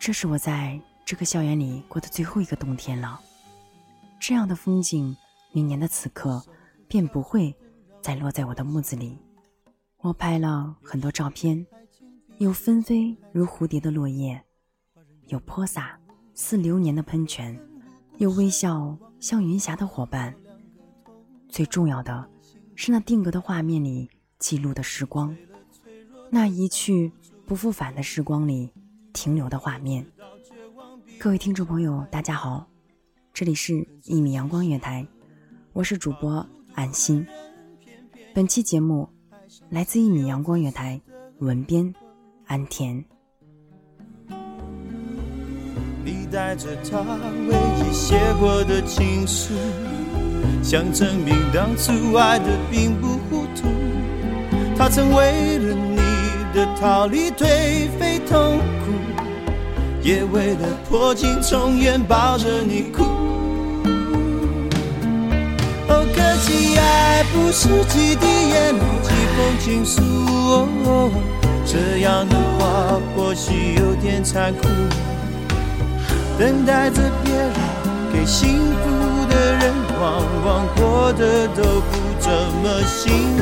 这是我在这个校园里过的最后一个冬天了。这样的风景，明年的此刻便不会再落在我的木子里。我拍了很多照片，有纷飞如蝴蝶的落叶，有泼洒似流年的喷泉，有微笑像云霞的伙伴。最重要的是那定格的画面里记录的时光，那一去不复返的时光里。停留的画面。各位听众朋友，大家好，这里是一米阳光月台，我是主播安心。本期节目来自一米阳光月台，文编安田。你带着他唯一写过的情书，想证明当初爱的并不糊涂。他曾为了你的逃离颓废痛苦，也为了破镜重圆抱着你哭。哦，可惜爱不是几滴眼泪几封情书，哦，这样的话或许有点残酷。等待着别人给幸福的人，往往过得都不怎么幸福。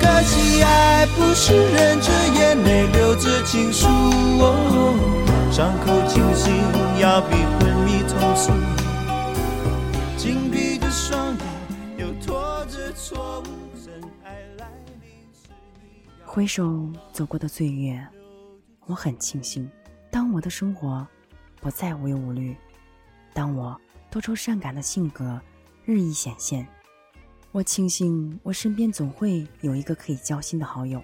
可惜爱不是忍着眼泪留着情书，哦，伤口清醒要比昏迷痛楚。紧闭的双眼，又拖着错误，真爱来临回首走过的岁月，我很庆幸，当我的生活不再无忧无虑，当我多愁善感的性格日益显现，我庆幸我身边总会有一个可以交心的好友，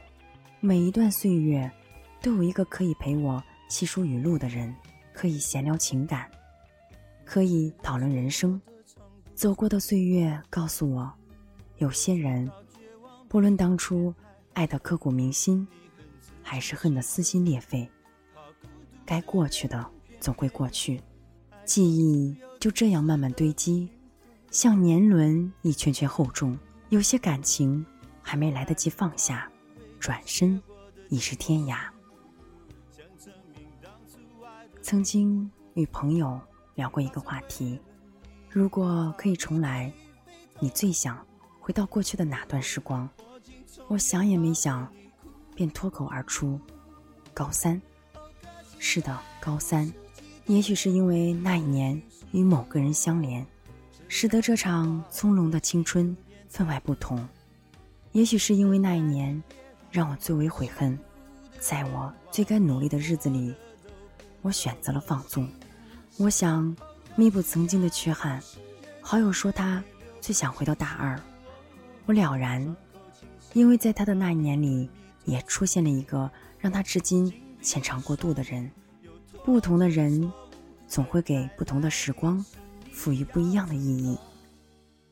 每一段岁月都有一个可以陪我细数语录的人，可以闲聊情感，可以讨论人生。走过的岁月告诉我，有些人，不论当初爱得刻骨铭心，还是恨得撕心裂肺，该过去的总会过去，记忆就这样慢慢堆积，像年轮一圈圈厚重。有些感情还没来得及放下，转身已是天涯。曾经与朋友聊过一个话题：如果可以重来，你最想回到过去的哪段时光？我想也没想，便脱口而出：高三。是的，高三。也许是因为那一年与某个人相连，使得这场从容的青春分外不同。也许是因为那一年，让我最为悔恨，在我最该努力的日子里，我选择了放纵。我想弥补曾经的缺憾。好友说他最想回到大二，我了然，因为在他的那一年里，也出现了一个让他至今牵肠过肚的人。不同的人，总会给不同的时光赋予不一样的意义。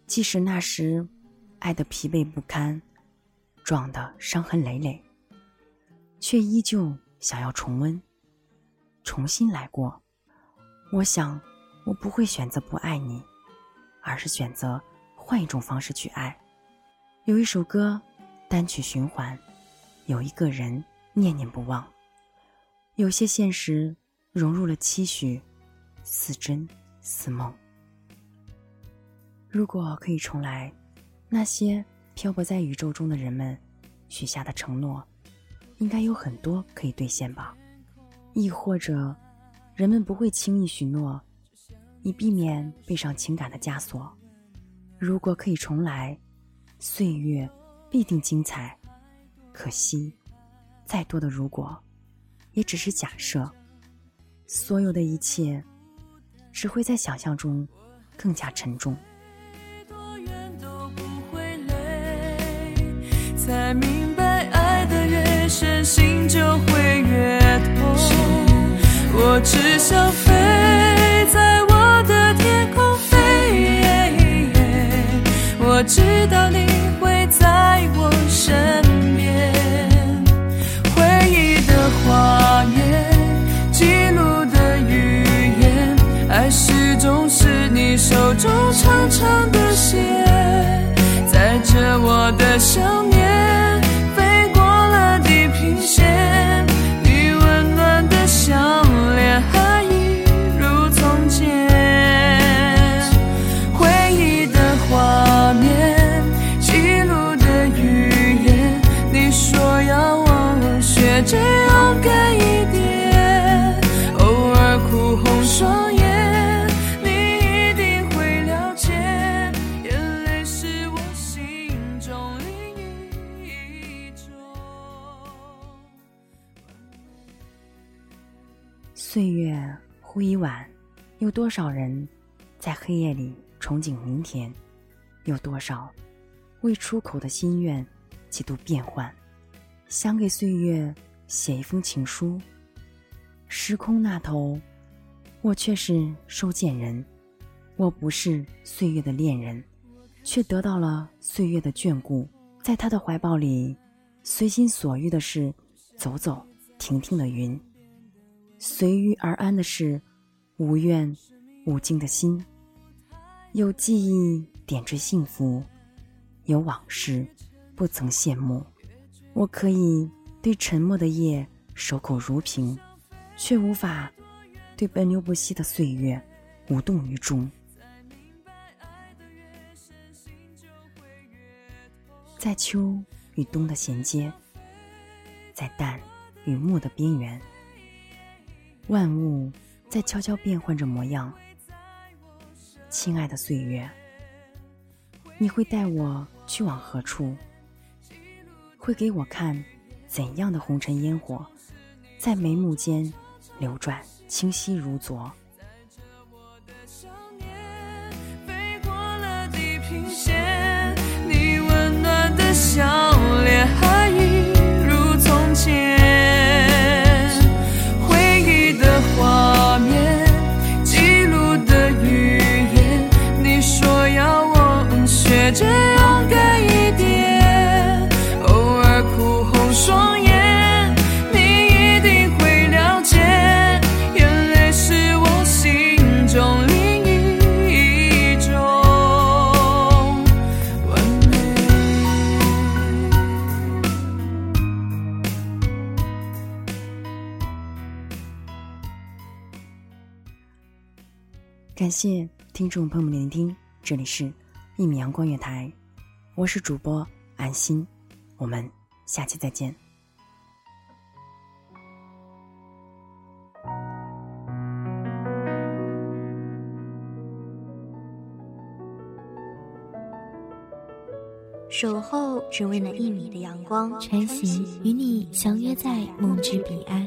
即使那时爱得疲惫不堪，撞得伤痕累累，却依旧想要重温，重新来过。我想，我不会选择不爱你，而是选择换一种方式去爱。有一首歌，单曲循环；有一个人，念念不忘。有些现实融入了期许，似真似梦。如果可以重来，那些漂泊在宇宙中的人们许下的承诺，应该有很多可以兑现吧？亦或者，人们不会轻易许诺，以避免背上情感的枷锁。如果可以重来，岁月必定精彩。可惜，再多的如果。也只是假设，所有的一切只会在想象中更加沉重。才明白，爱的越深，心就会越痛。我只想飞在我的天空飞，我知道你会在我身边。回忆的画面记录的语言，爱始终是你手中长长的线，着我的想念，忽已晚，有多少人在黑夜里憧憬明天？有多少未出口的心愿几度变幻？想给岁月写一封情书。时空那头，我却是收件人。我不是岁月的恋人，却得到了岁月的眷顾。在他的怀抱里，随心所欲的是走走停停的云。随遇而安的是无怨无惊的心，有记忆点缀幸福，有往事不曾羡慕。我可以对沉默的夜守口如瓶，却无法对奔流不息的岁月无动于衷。在秋与冬的衔接，在淡与暮的边缘。万物在悄悄变换着模样，亲爱的岁月，你会带我去往何处？会给我看怎样的红尘烟火，在眉目间流转，清晰如昨。你温暖的笑谢听众朋友们聆听，这里是《一米阳光月台》，我是主播安心，我们下期再见。守候只为那一米的阳光，晨行与你相约在梦之彼岸。